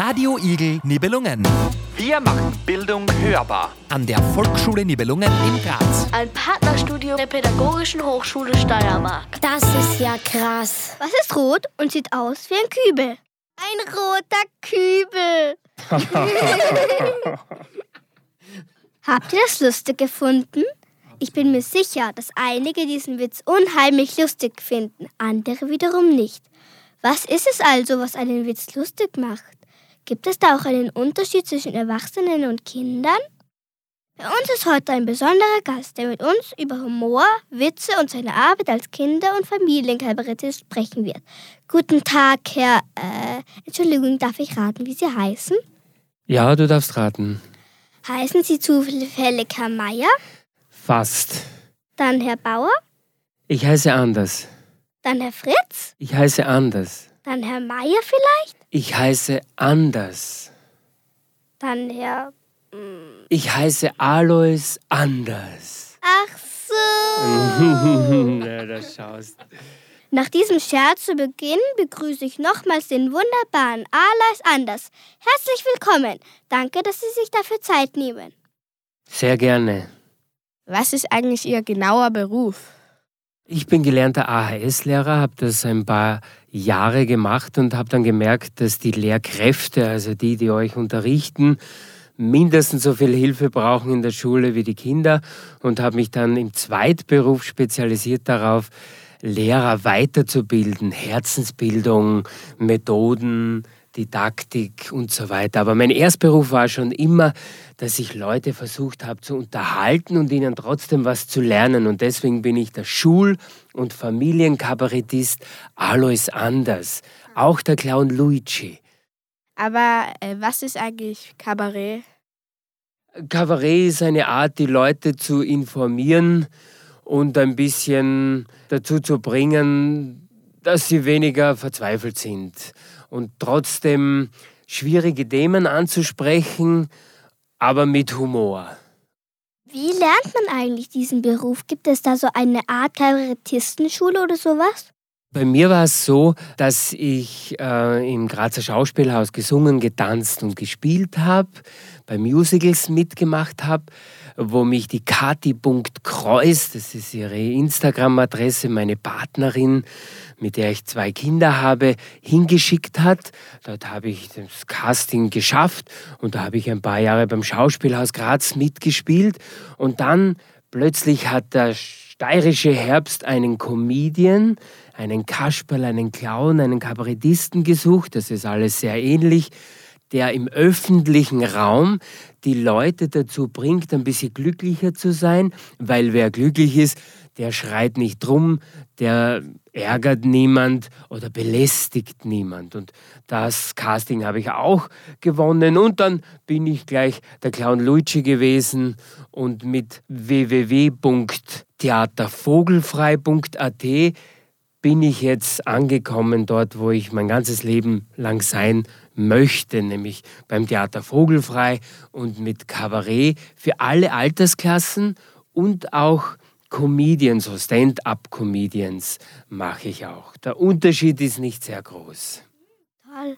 Radio Igel Nibelungen. Wir machen Bildung hörbar. An der Volksschule Nibelungen in Graz. Ein Partnerstudio der Pädagogischen Hochschule Steiermark. Das ist ja krass. Was ist rot und sieht aus wie ein Kübel? Ein roter Kübel. Habt ihr das lustig gefunden? Ich bin mir sicher, dass einige diesen Witz unheimlich lustig finden, andere wiederum nicht. Was ist es also, was einen Witz lustig macht? Gibt es da auch einen Unterschied zwischen Erwachsenen und Kindern? Bei uns ist heute ein besonderer Gast, der mit uns über Humor, Witze und seine Arbeit als Kinder- und Familienkabarettist sprechen wird. Guten Tag, Herr. Äh, Entschuldigung, darf ich raten, wie Sie heißen? Ja, du darfst raten. Heißen Sie zufällig Herr Meier? Fast. Dann Herr Bauer? Ich heiße anders. Dann Herr Fritz? Ich heiße anders. Dann Herr Meier vielleicht? Ich heiße anders. Dann Herr. Ich heiße Alois anders. Ach so. Na, da schaust. Nach diesem Scherz zu Beginn begrüße ich nochmals den wunderbaren Alois Anders. Herzlich willkommen. Danke, dass Sie sich dafür Zeit nehmen. Sehr gerne. Was ist eigentlich Ihr genauer Beruf? Ich bin gelernter AHS-Lehrer, habe das ein paar Jahre gemacht und habe dann gemerkt, dass die Lehrkräfte, also die, die euch unterrichten, mindestens so viel Hilfe brauchen in der Schule wie die Kinder und habe mich dann im Zweitberuf spezialisiert darauf, Lehrer weiterzubilden, Herzensbildung, Methoden, Didaktik und so weiter. Aber mein Erstberuf war schon immer, dass ich Leute versucht habe zu unterhalten und ihnen trotzdem was zu lernen. Und deswegen bin ich der Schul- und Familienkabarettist Alois Anders, auch der Clown Luigi. Aber äh, was ist eigentlich Kabarett? Kabarett ist eine Art, die Leute zu informieren und ein bisschen dazu zu bringen, dass sie weniger verzweifelt sind und trotzdem schwierige Themen anzusprechen, aber mit Humor. Wie lernt man eigentlich diesen Beruf? Gibt es da so eine Art Kabarettistenschule oder sowas? Bei mir war es so, dass ich äh, im Grazer Schauspielhaus gesungen, getanzt und gespielt habe, bei Musicals mitgemacht habe, wo mich die Kati.kreuz, das ist ihre Instagram-Adresse, meine Partnerin, mit der ich zwei Kinder habe, hingeschickt hat. Dort habe ich das Casting geschafft und da habe ich ein paar Jahre beim Schauspielhaus Graz mitgespielt und dann plötzlich hat der steirische Herbst einen Comedian, einen Kasperl, einen Clown, einen Kabarettisten gesucht. Das ist alles sehr ähnlich der im öffentlichen Raum die Leute dazu bringt, ein bisschen glücklicher zu sein, weil wer glücklich ist, der schreit nicht drum, der ärgert niemand oder belästigt niemand. Und das Casting habe ich auch gewonnen. Und dann bin ich gleich der Clown Luigi gewesen und mit www.theatervogelfrei.at bin ich jetzt angekommen dort, wo ich mein ganzes Leben lang sein möchte, nämlich beim Theater Vogelfrei und mit Kabarett für alle Altersklassen und auch Comedians, so Stand-up-Comedians mache ich auch. Der Unterschied ist nicht sehr groß. Toll.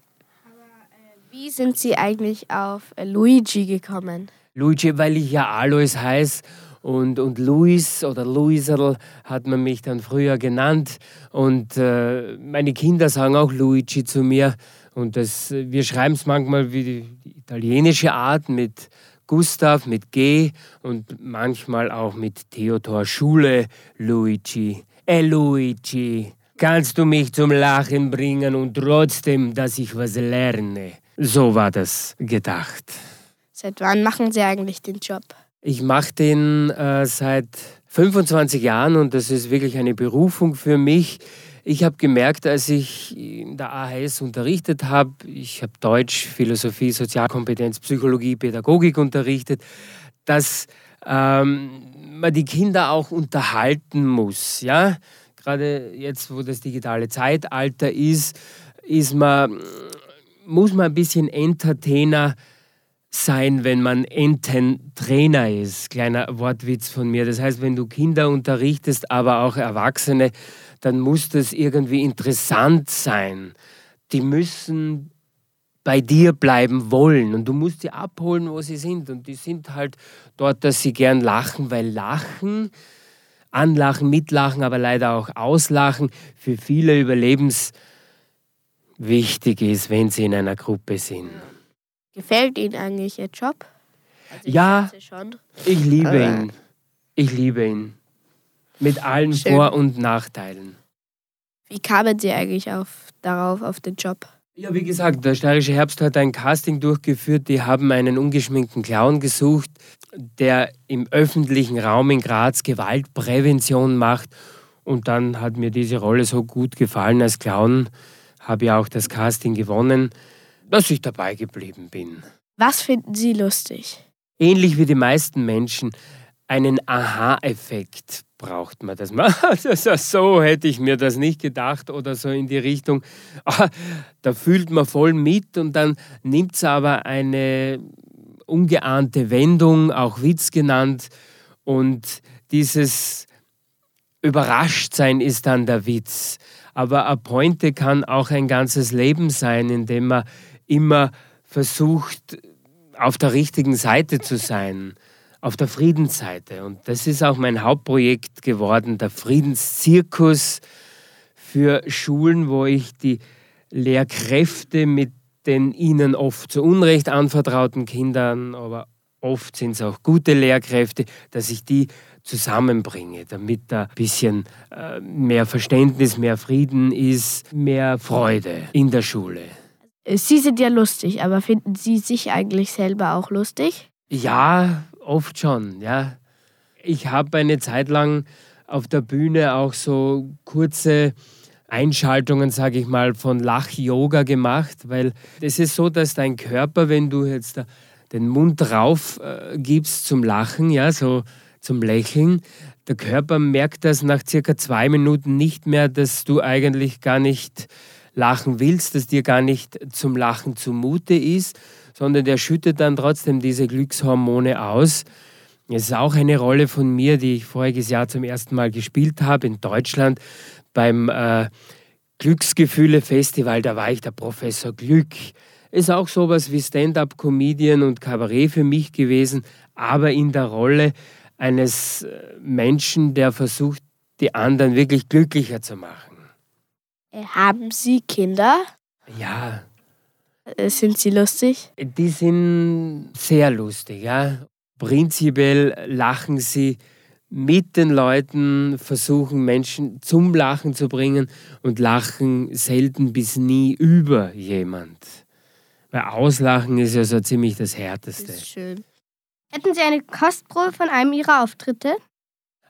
Wie sind Sie eigentlich auf äh, Luigi gekommen? Luigi, weil ich ja Alois heiße und, und Luis oder Luiserl hat man mich dann früher genannt. Und äh, meine Kinder sagen auch Luigi zu mir. Und das, wir schreiben es manchmal wie die, die italienische Art mit Gustav, mit G und manchmal auch mit Theodor Schule, Luigi. Eh Luigi, kannst du mich zum Lachen bringen und trotzdem, dass ich was lerne? So war das gedacht. Seit wann machen Sie eigentlich den Job? Ich mache den äh, seit 25 Jahren und das ist wirklich eine Berufung für mich. Ich habe gemerkt, als ich in der AHS unterrichtet habe, ich habe Deutsch, Philosophie, Sozialkompetenz, Psychologie, Pädagogik unterrichtet, dass ähm, man die Kinder auch unterhalten muss. Ja? Gerade jetzt, wo das digitale Zeitalter ist, ist man, muss man ein bisschen Entertainer sein, wenn man Ententrainer ist. Kleiner Wortwitz von mir. Das heißt, wenn du Kinder unterrichtest, aber auch Erwachsene, dann muss das irgendwie interessant sein. Die müssen bei dir bleiben wollen und du musst sie abholen, wo sie sind. Und die sind halt dort, dass sie gern lachen, weil Lachen, Anlachen, Mitlachen, aber leider auch Auslachen für viele überlebenswichtig ist, wenn sie in einer Gruppe sind. Gefällt Ihnen eigentlich Ihr Job? Also ja, schon. ich liebe ihn. Ich liebe ihn. Mit allen Schön. Vor- und Nachteilen. Wie kamen Sie eigentlich auf, darauf, auf den Job? Ja, wie gesagt, der Steirische Herbst hat ein Casting durchgeführt. Die haben einen ungeschminkten Clown gesucht, der im öffentlichen Raum in Graz Gewaltprävention macht. Und dann hat mir diese Rolle so gut gefallen als Clown, habe ich auch das Casting gewonnen, dass ich dabei geblieben bin. Was finden Sie lustig? Ähnlich wie die meisten Menschen, einen Aha-Effekt braucht man das. so hätte ich mir das nicht gedacht oder so in die Richtung. Ah, Da fühlt man voll mit und dann nimmt es aber eine ungeahnte Wendung, auch Witz genannt. Und dieses Überraschtsein ist dann der Witz. Aber eine Pointe kann auch ein ganzes Leben sein, indem man immer versucht, auf der richtigen Seite zu sein, auf der Friedensseite. Und das ist auch mein Hauptprojekt geworden, der Friedenszirkus für Schulen, wo ich die Lehrkräfte mit den ihnen oft zu Unrecht anvertrauten Kindern, aber oft sind es auch gute Lehrkräfte, dass ich die zusammenbringe, damit da ein bisschen äh, mehr Verständnis, mehr Frieden ist, mehr Freude in der Schule. Sie sind ja lustig, aber finden Sie sich eigentlich selber auch lustig? Ja, oft schon, ja. Ich habe eine Zeit lang auf der Bühne auch so kurze Einschaltungen, sage ich mal, von Lach-Yoga gemacht, weil es ist so, dass dein Körper, wenn du jetzt den Mund drauf äh, gibst zum Lachen, ja, so zum Lächeln, der Körper merkt das nach circa zwei Minuten nicht mehr, dass du eigentlich gar nicht lachen willst, dass dir gar nicht zum Lachen zumute ist, sondern der schüttet dann trotzdem diese Glückshormone aus. Es ist auch eine Rolle von mir, die ich voriges Jahr zum ersten Mal gespielt habe in Deutschland beim äh, Glücksgefühle-Festival. Da war ich der Professor Glück. Ist auch sowas wie Stand-up-Comedian und Kabarett für mich gewesen, aber in der Rolle eines äh, Menschen, der versucht, die anderen wirklich glücklicher zu machen. Äh, Haben Sie Kinder? Ja, Sind sie lustig? Die sind sehr lustig, ja. Prinzipiell lachen sie mit den Leuten, versuchen Menschen zum Lachen zu bringen und lachen selten bis nie über jemand. Weil Auslachen ist ja so ziemlich das Härteste. ist schön. Hätten Sie eine Kostprobe von einem Ihrer Auftritte?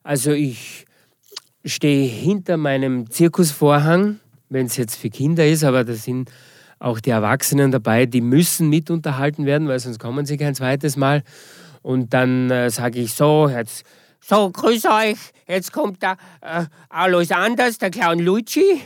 Also ich stehe hinter meinem Zirkusvorhang, wenn es jetzt für Kinder ist, aber da sind auch die Erwachsenen dabei, die müssen mit unterhalten werden, weil sonst kommen sie kein zweites Mal. Und dann äh, sage ich so, jetzt, so, grüß euch, jetzt kommt der äh, Alois Anders, der Clown Luigi.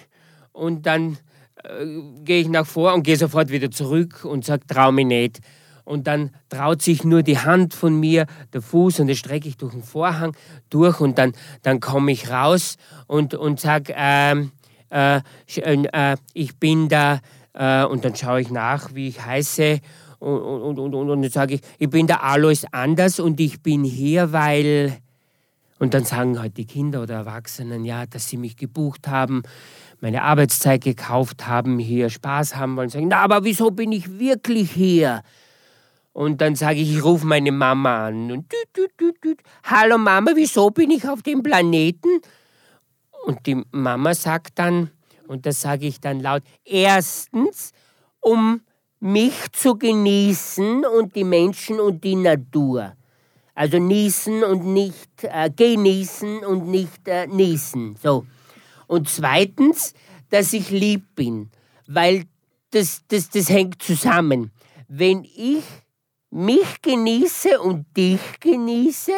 Und dann äh, gehe ich nach vor und gehe sofort wieder zurück und sage, trau mich nicht. Und dann traut sich nur die Hand von mir, der Fuß, und das strecke ich durch den Vorhang durch und dann, dann komme ich raus und, und sage, ähm, äh, sch- äh, ich bin da, äh, und dann schaue ich nach, wie ich heiße. Und, und, und, und, und dann sage ich, ich bin der Alois Anders und ich bin hier, weil. Und dann sagen halt die Kinder oder Erwachsenen, ja, dass sie mich gebucht haben, meine Arbeitszeit gekauft haben, hier Spaß haben wollen. Sagen, na, aber wieso bin ich wirklich hier? Und dann sage ich, ich rufe meine Mama an. Und düt, düt, düt, düt. Hallo Mama, wieso bin ich auf dem Planeten? Und die Mama sagt dann, und das sage ich dann laut, erstens, um mich zu genießen und die Menschen und die Natur. Also niesen und nicht äh, genießen und nicht äh, niesen. So. Und zweitens, dass ich lieb bin, weil das, das, das hängt zusammen. Wenn ich mich genieße und dich genieße,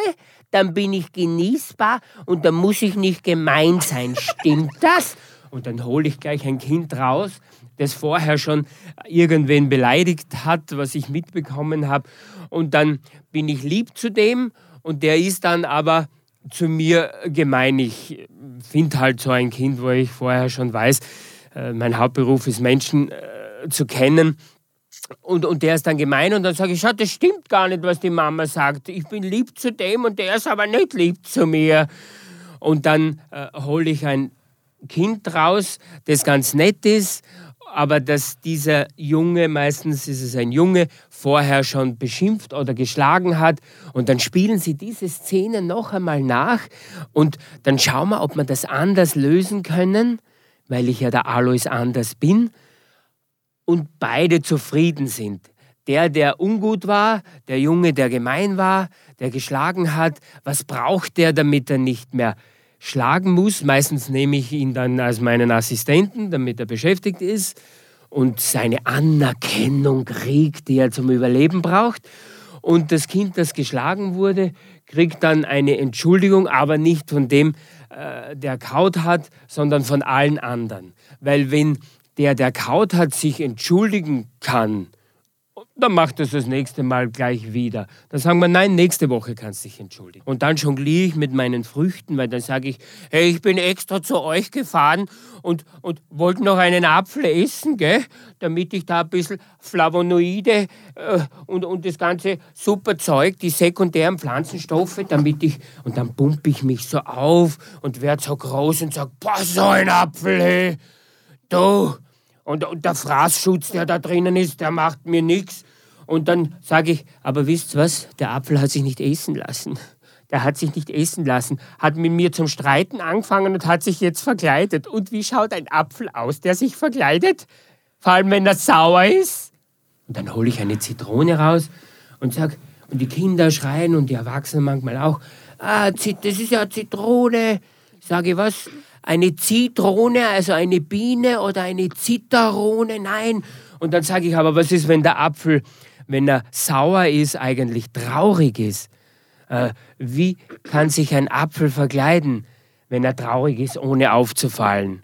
dann bin ich genießbar und dann muss ich nicht gemein sein. Stimmt das? Und dann hole ich gleich ein Kind raus, das vorher schon irgendwen beleidigt hat, was ich mitbekommen habe. Und dann bin ich lieb zu dem und der ist dann aber zu mir gemein. Ich finde halt so ein Kind, wo ich vorher schon weiß, äh, mein Hauptberuf ist Menschen äh, zu kennen und, und der ist dann gemein und dann sage ich, schau, das stimmt gar nicht, was die Mama sagt. Ich bin lieb zu dem und der ist aber nicht lieb zu mir. Und dann äh, hole ich ein Kind raus, das ganz nett ist, aber dass dieser Junge, meistens ist es ein Junge, vorher schon beschimpft oder geschlagen hat. Und dann spielen sie diese Szene noch einmal nach und dann schauen wir, ob wir das anders lösen können, weil ich ja der Alois anders bin und beide zufrieden sind. Der, der ungut war, der Junge, der gemein war, der geschlagen hat, was braucht der, damit er nicht mehr schlagen muss? Meistens nehme ich ihn dann als meinen Assistenten, damit er beschäftigt ist und seine Anerkennung kriegt, die er zum Überleben braucht. Und das Kind, das geschlagen wurde, kriegt dann eine Entschuldigung, aber nicht von dem, äh, der kaut hat, sondern von allen anderen. Weil wenn der, der kaut hat, sich entschuldigen kann, dann macht es das nächste Mal gleich wieder. Dann sagen wir, nein, nächste Woche kannst du dich entschuldigen. Und dann jongliere ich mit meinen Früchten, weil dann sage ich, hey, ich bin extra zu euch gefahren und, und wollte noch einen Apfel essen, gell? damit ich da ein bisschen Flavonoide äh, und, und das ganze super Zeug, die sekundären Pflanzenstoffe, damit ich, und dann pumpe ich mich so auf und werde so groß und sage, boah, so ein Apfel, hey, du, und, und der Fraßschutz, der da drinnen ist, der macht mir nichts. Und dann sage ich, aber wisst was, der Apfel hat sich nicht essen lassen. Der hat sich nicht essen lassen, hat mit mir zum Streiten angefangen und hat sich jetzt verkleidet. Und wie schaut ein Apfel aus, der sich verkleidet? Vor allem, wenn er sauer ist. Und dann hole ich eine Zitrone raus und sage, und die Kinder schreien und die Erwachsenen manchmal auch, ah, das ist ja Zitrone. Sage ich, was? Eine Zitrone, also eine Biene oder eine Zitterone, nein. Und dann sage ich aber, was ist, wenn der Apfel, wenn er sauer ist, eigentlich traurig ist? Äh, wie kann sich ein Apfel verkleiden, wenn er traurig ist, ohne aufzufallen?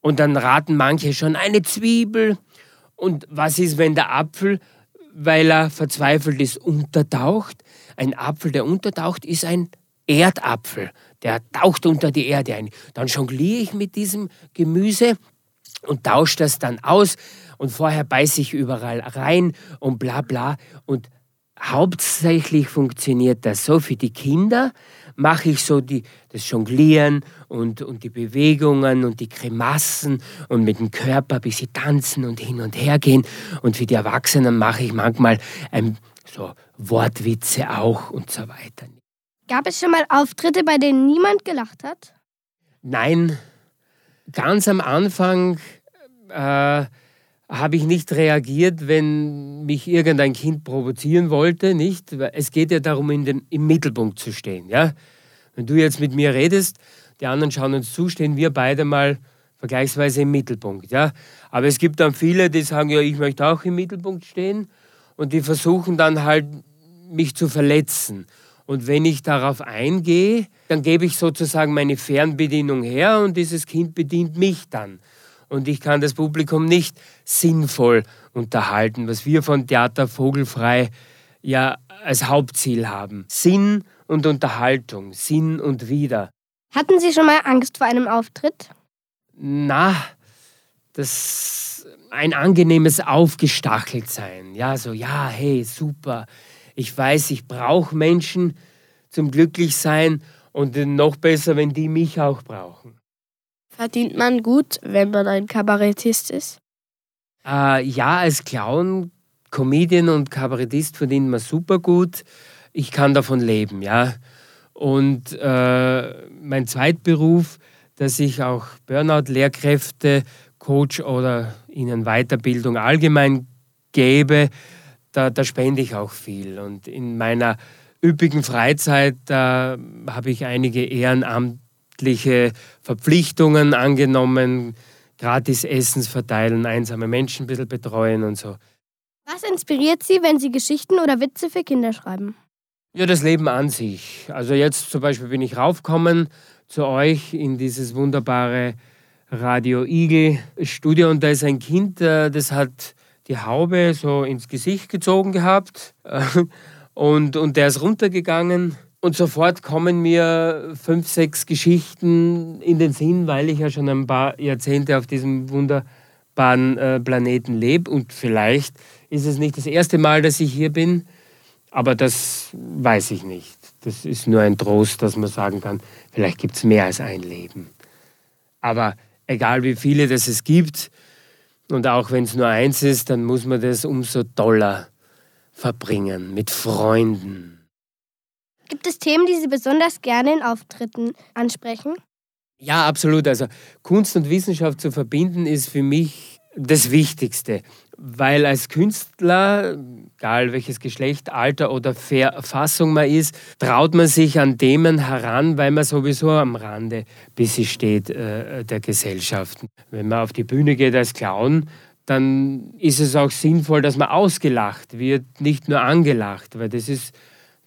Und dann raten manche schon eine Zwiebel. Und was ist, wenn der Apfel, weil er verzweifelt ist, untertaucht? Ein Apfel, der untertaucht, ist ein Erdapfel der taucht unter die Erde ein. Dann jongliere ich mit diesem Gemüse und tausche das dann aus und vorher beiße ich überall rein und bla bla. Und hauptsächlich funktioniert das so. Für die Kinder mache ich so die, das Jonglieren und, und die Bewegungen und die Grimassen und mit dem Körper bis sie tanzen und hin und her gehen. Und für die Erwachsenen mache ich manchmal ähm, so Wortwitze auch und so weiter. Gab es schon mal Auftritte, bei denen niemand gelacht hat? Nein, ganz am Anfang äh, habe ich nicht reagiert, wenn mich irgendein Kind provozieren wollte, nicht? Es geht ja darum, den, im Mittelpunkt zu stehen. Ja? Wenn du jetzt mit mir redest, die anderen schauen uns zu, stehen wir beide mal vergleichsweise im Mittelpunkt. Ja? Aber es gibt dann viele, die sagen, ja, ich möchte auch im Mittelpunkt stehen und die versuchen dann halt, mich zu verletzen. Und wenn ich darauf eingehe, dann gebe ich sozusagen meine Fernbedienung her und dieses Kind bedient mich dann. Und ich kann das Publikum nicht sinnvoll unterhalten, was wir von Theater Vogelfrei ja als Hauptziel haben. Sinn und Unterhaltung, Sinn und Wieder. Hatten Sie schon mal Angst vor einem Auftritt? Na, das ein angenehmes Aufgestachelt-Sein. Ja, so, ja, hey, super ich weiß, ich brauche Menschen zum Glücklichsein und noch besser, wenn die mich auch brauchen. Verdient man gut, wenn man ein Kabarettist ist? Äh, ja, als Clown, Comedian und Kabarettist verdient man super gut. Ich kann davon leben, ja. Und äh, mein Zweitberuf, dass ich auch Burnout-Lehrkräfte, Coach oder ihnen Weiterbildung allgemein gebe, da, da spende ich auch viel. Und in meiner üppigen Freizeit da habe ich einige ehrenamtliche Verpflichtungen angenommen, gratis Essens verteilen, einsame Menschen ein bisschen betreuen und so. Was inspiriert Sie, wenn Sie Geschichten oder Witze für Kinder schreiben? Ja, das Leben an sich. Also jetzt zum Beispiel bin ich raufgekommen zu euch in dieses wunderbare Radio Igel Studio und da ist ein Kind, äh, das hat die Haube so ins Gesicht gezogen gehabt und, und der ist runtergegangen. Und sofort kommen mir fünf, sechs Geschichten in den Sinn, weil ich ja schon ein paar Jahrzehnte auf diesem wunderbaren äh, Planeten lebe. Und vielleicht ist es nicht das erste Mal, dass ich hier bin, aber das weiß ich nicht. Das ist nur ein Trost, dass man sagen kann, vielleicht gibt es mehr als ein Leben. Aber egal wie viele das es gibt, und auch wenn es nur eins ist, dann muss man das umso toller verbringen, mit Freunden. Gibt es Themen, die Sie besonders gerne in Auftritten ansprechen? Ja, absolut. Also Kunst und Wissenschaft zu verbinden ist für mich das Wichtigste, weil als Künstler, egal welches Geschlecht, Alter oder Verfassung man ist, traut man sich an Themen heran, weil man sowieso am Rande bis sie steht äh, der Gesellschaft. Wenn man auf die Bühne geht als Clown, dann ist es auch sinnvoll, dass man ausgelacht wird, nicht nur angelacht, weil das ist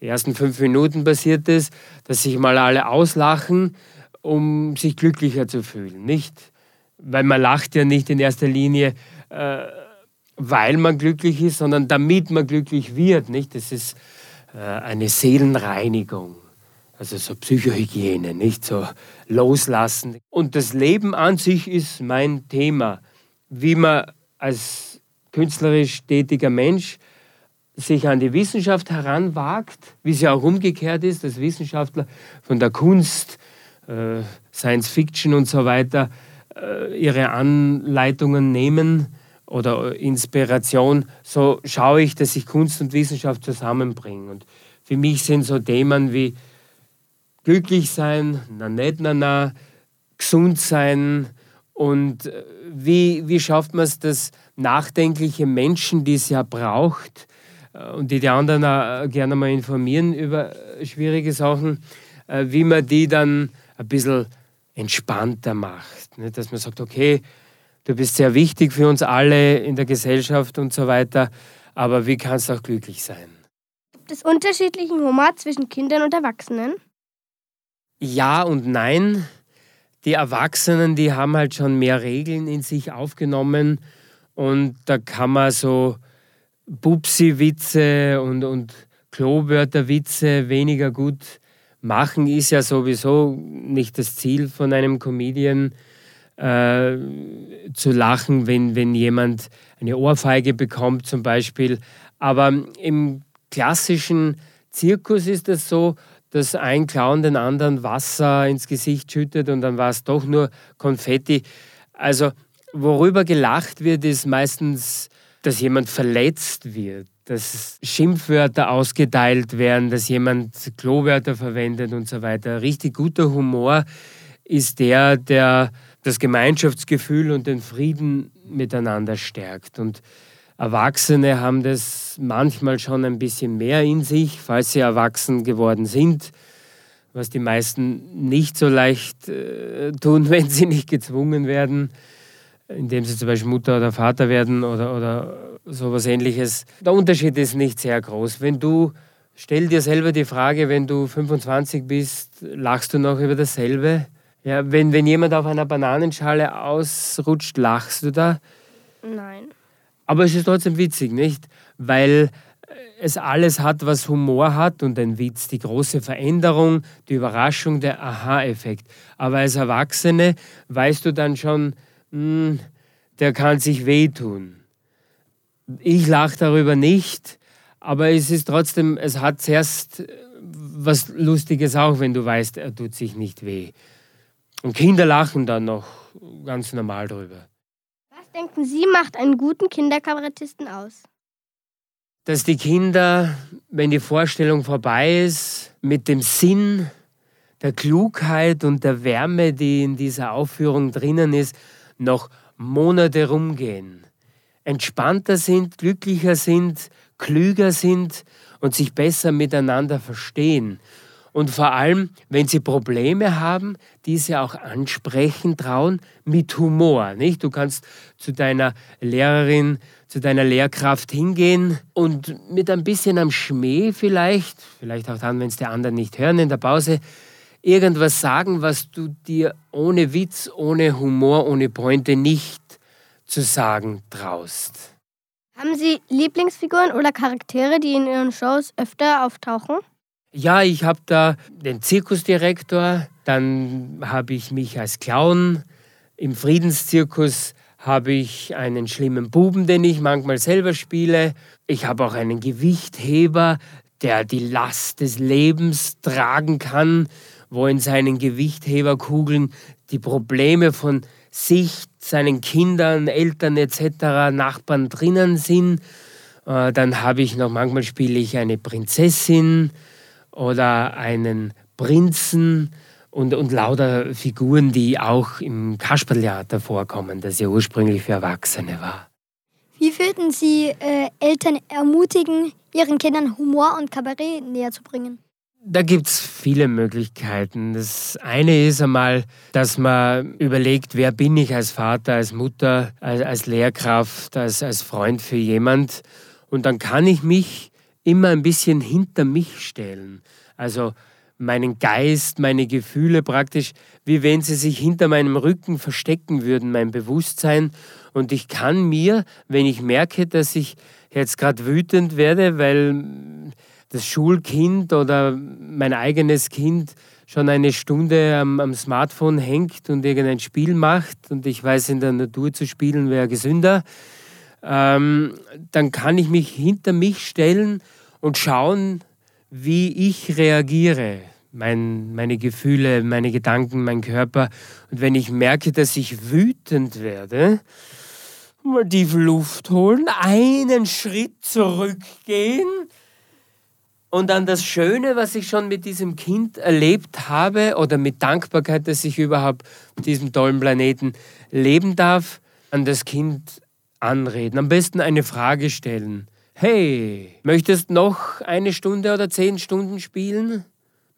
die ersten fünf Minuten passiert es, dass sich mal alle auslachen, um sich glücklicher zu fühlen, nicht? Weil man lacht ja nicht in erster Linie, äh, weil man glücklich ist, sondern damit man glücklich wird, nicht? Das ist äh, eine Seelenreinigung, also so Psychohygiene, nicht so loslassen. Und das Leben an sich ist mein Thema, wie man als künstlerisch tätiger Mensch sich an die Wissenschaft heranwagt, wie sie auch umgekehrt ist, dass Wissenschaftler von der Kunst, äh, Science Fiction und so weiter äh, ihre Anleitungen nehmen oder Inspiration, so schaue ich, dass ich Kunst und Wissenschaft zusammenbringe. Und für mich sind so Themen wie glücklich sein, na nicht, na na, gesund sein und äh, wie, wie schafft man es, dass nachdenkliche Menschen, die es ja braucht, äh, und die die anderen auch gerne mal informieren über schwierige Sachen, äh, wie man die dann ein bisschen entspannter macht. Ne? Dass man sagt, okay, du bist sehr wichtig für uns alle in der Gesellschaft und so weiter, aber wie kannst du auch glücklich sein? Gibt es unterschiedlichen Humor zwischen Kindern und Erwachsenen? Ja und nein. Die Erwachsenen, die haben halt schon mehr Regeln in sich aufgenommen und da kann man so Bubsi-Witze und, und Klowörter-Witze weniger gut machen, ist ja sowieso nicht das Ziel von einem Comedian, äh, zu lachen, wenn, wenn jemand eine Ohrfeige bekommt zum Beispiel. Aber im klassischen Zirkus ist es so, dass ein Clown den anderen Wasser ins Gesicht schüttet und dann war es doch nur Konfetti. Also worüber gelacht wird, ist meistens dass jemand verletzt wird, dass Schimpfwörter ausgeteilt werden, dass jemand Klowörter verwendet und so weiter. Richtig guter Humor ist der, der das Gemeinschaftsgefühl und den Frieden miteinander stärkt. Und Erwachsene haben das manchmal schon ein bisschen mehr in sich, falls sie erwachsen geworden sind, was die meisten nicht so leicht äh, tun, wenn sie nicht gezwungen werden indem sie zum Beispiel Mutter oder Vater werden oder, oder sowas ähnliches. Der Unterschied ist nicht sehr groß. Wenn du, stell dir selber die Frage, wenn du 25 bist, lachst du noch über dasselbe? Ja, wenn, wenn jemand auf einer Bananenschale ausrutscht, lachst du da? Nein. Aber es ist trotzdem witzig, nicht? Weil es alles hat, was Humor hat und ein Witz, die große Veränderung, die Überraschung, der Aha-Effekt. Aber als Erwachsene weißt du dann schon, hm, der kann sich wehtun. Ich lache darüber nicht, aber es ist trotzdem, es hat zuerst was Lustiges auch, wenn du weißt, er tut sich nicht weh. Und Kinder lachen dann noch ganz normal drüber. Was denken Sie macht einen guten Kinderkabarettisten aus? Dass die Kinder, wenn die Vorstellung vorbei ist, mit dem Sinn der Klugheit und der Wärme, die in dieser Aufführung drinnen ist, noch Monate rumgehen, entspannter sind, glücklicher sind, klüger sind und sich besser miteinander verstehen. Und vor allem, wenn sie Probleme haben, diese auch ansprechen trauen mit Humor. Nicht? Du kannst zu deiner Lehrerin, zu deiner Lehrkraft hingehen und mit ein bisschen am Schmäh vielleicht, vielleicht auch dann, wenn es die anderen nicht hören in der Pause, irgendwas sagen, was du dir ohne Witz, ohne Humor, ohne Pointe nicht zu sagen traust. Haben Sie Lieblingsfiguren oder Charaktere, die in Ihren Shows öfter auftauchen? Ja, ich habe da den Zirkusdirektor, dann habe ich mich als Clown. Im Friedenszirkus habe ich einen schlimmen Buben, den ich manchmal selber spiele. Ich habe auch einen Gewichtheber, der die Last des Lebens tragen kann, wo in seinen Gewichtheberkugeln die Probleme von sich, seinen Kindern, Eltern etc., Nachbarn drinnen sind. Äh, dann habe ich noch, manchmal spiele ich eine Prinzessin oder einen Prinzen und, und lauter Figuren, die auch im Kasperltheater vorkommen, das ja ursprünglich für Erwachsene war. Wie würden Sie äh, Eltern ermutigen, ihren Kindern Humor und Kabarett näher zu bringen? Da gibt es viele Möglichkeiten. Das eine ist einmal, dass man überlegt, wer bin ich als Vater, als Mutter, als, als Lehrkraft, als, als Freund für jemand. Und dann kann ich mich immer ein bisschen hinter mich stellen. Also meinen Geist, meine Gefühle praktisch, wie wenn sie sich hinter meinem Rücken verstecken würden, mein Bewusstsein. Und ich kann mir, wenn ich merke, dass ich jetzt gerade wütend werde, weil das Schulkind oder mein eigenes Kind schon eine Stunde am, am Smartphone hängt und irgendein Spiel macht und ich weiß, in der Natur zu spielen wäre gesünder, ähm, dann kann ich mich hinter mich stellen und schauen, wie ich reagiere, mein, meine Gefühle, meine Gedanken, mein Körper. Und wenn ich merke, dass ich wütend werde, mal tief Luft holen, einen Schritt zurückgehen und dann das Schöne, was ich schon mit diesem Kind erlebt habe oder mit Dankbarkeit, dass ich überhaupt auf diesem tollen Planeten leben darf, an das Kind anreden. Am besten eine Frage stellen hey, möchtest noch eine Stunde oder zehn Stunden spielen?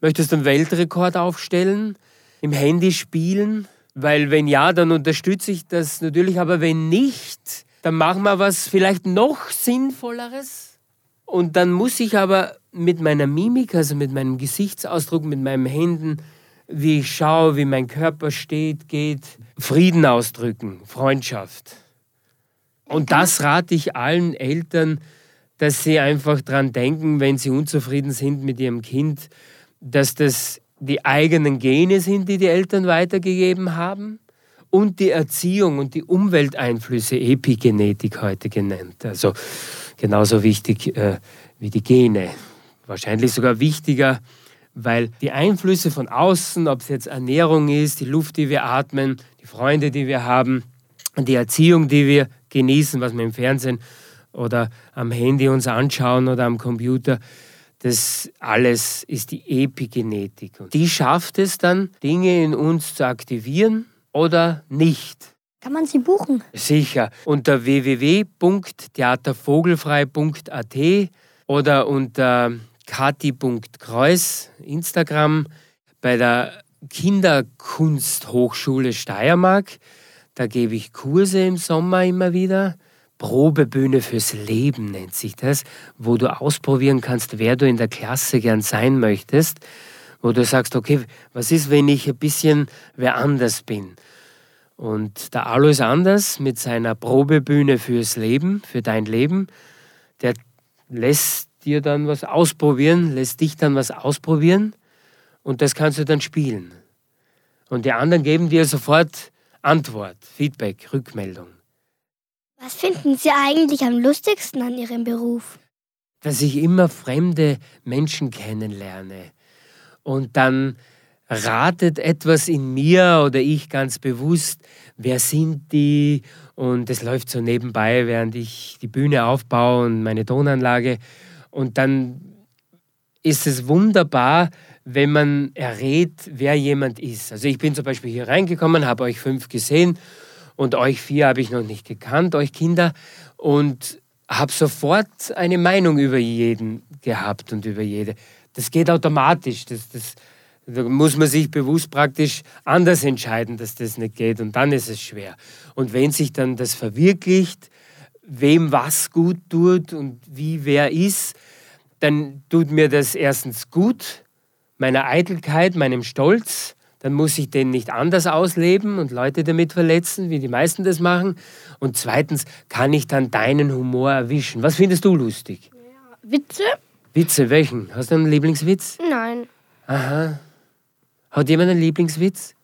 Möchtest du einen Weltrekord aufstellen? Im Handy spielen? Weil wenn ja, dann unterstütze ich das natürlich, aber wenn nicht, dann machen wir was vielleicht noch Sinnvolleres. Und dann muss ich aber mit meiner Mimik, also mit meinem Gesichtsausdruck, mit meinen Händen, wie ich schaue, wie mein Körper steht, geht, Frieden ausdrücken, Freundschaft. Und das rate ich allen Eltern, dass sie einfach daran denken, wenn sie unzufrieden sind mit ihrem Kind, dass das die eigenen Gene sind, die die Eltern weitergegeben haben und die Erziehung und die Umwelteinflüsse, Epigenetik heute genannt. Also genauso wichtig äh, wie die Gene. Wahrscheinlich sogar wichtiger, weil die Einflüsse von außen, ob es jetzt Ernährung ist, die Luft, die wir atmen, die Freunde, die wir haben, die Erziehung, die wir genießen, was wir im Fernsehen oder am Handy uns anschauen oder am Computer. Das alles ist die Epigenetik. Und die schafft es dann, Dinge in uns zu aktivieren oder nicht. Kann man sie buchen? Sicher. Unter www.theatervogelfrei.at oder unter kati.kreuz, Instagram, bei der Kinderkunsthochschule Steiermark. Da gebe ich Kurse im Sommer immer wieder. Probebühne fürs Leben nennt sich das, wo du ausprobieren kannst, wer du in der Klasse gern sein möchtest, wo du sagst, okay, was ist, wenn ich ein bisschen wer anders bin? Und der Alois Anders mit seiner Probebühne fürs Leben, für dein Leben, der lässt dir dann was ausprobieren, lässt dich dann was ausprobieren und das kannst du dann spielen. Und die anderen geben dir sofort Antwort, Feedback, Rückmeldung. Was finden Sie eigentlich am lustigsten an Ihrem Beruf? Dass ich immer fremde Menschen kennenlerne und dann ratet etwas in mir oder ich ganz bewusst, wer sind die? Und es läuft so nebenbei, während ich die Bühne aufbaue und meine Tonanlage. Und dann ist es wunderbar, wenn man errät, wer jemand ist. Also ich bin zum Beispiel hier reingekommen, habe euch fünf gesehen und euch vier habe ich noch nicht gekannt, euch Kinder. Und habe sofort eine Meinung über jeden gehabt und über jede. Das geht automatisch. Das, das, da muss man sich bewusst praktisch anders entscheiden, dass das nicht geht. Und dann ist es schwer. Und wenn sich dann das verwirklicht, wem was gut tut und wie wer ist, dann tut mir das erstens gut, meiner Eitelkeit, meinem Stolz dann muss ich den nicht anders ausleben und Leute damit verletzen, wie die meisten das machen. Und zweitens kann ich dann deinen Humor erwischen. Was findest du lustig? Ja, Witze? Witze, welchen? Hast du einen Lieblingswitz? Nein. Aha. Hat jemand einen Lieblingswitz?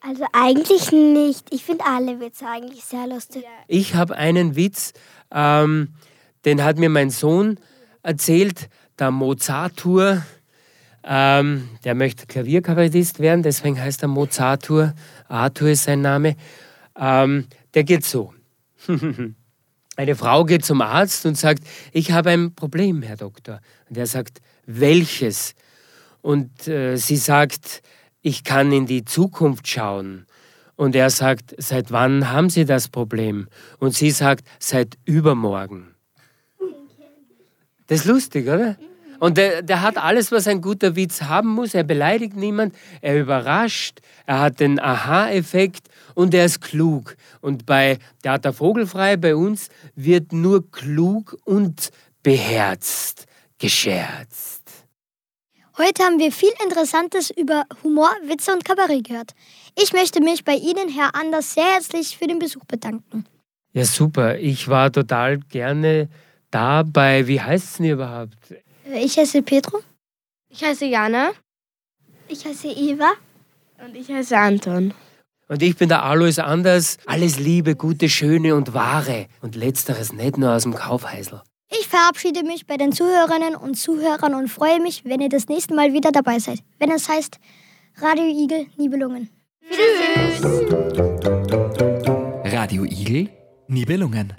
Also eigentlich nicht. Ich finde alle Witze eigentlich sehr lustig. Ich habe einen Witz, ähm, den hat mir mein Sohn erzählt, der Mozartur. Ähm, der möchte Klavierkabarettist werden, deswegen heißt er Mozartur. Arthur ist sein Name. Ähm, der geht so. Eine Frau geht zum Arzt und sagt, ich habe ein Problem, Herr Doktor. Und er sagt, welches? Und äh, sie sagt, ich kann in die Zukunft schauen. Und er sagt, seit wann haben Sie das Problem? Und sie sagt, seit übermorgen. Das ist lustig, oder? Und der, der hat alles, was ein guter Witz haben muss. Er beleidigt niemand, er überrascht, er hat den Aha-Effekt und er ist klug. Und bei Theater Vogelfrei, bei uns, wird nur klug und beherzt gescherzt. Heute haben wir viel Interessantes über Humor, Witze und Kabarett gehört. Ich möchte mich bei Ihnen, Herr Anders, sehr herzlich für den Besuch bedanken. Ja, super. Ich war total gerne da bei, wie heißt es denn überhaupt? Ich heiße Petro. Ich heiße Jana Ich heiße Eva. und ich heiße Anton. Und ich bin der Alois Anders. Alles Liebe, Gute, Schöne und Wahre. Und letzteres nicht nur aus dem Kaufhäusl. Ich verabschiede mich bei den Zuhörerinnen und Zuhörern und freue mich, wenn ihr das nächste Mal wieder dabei seid, wenn es heißt Radio Igel Nibelungen. Radio Igel, Nibelungen.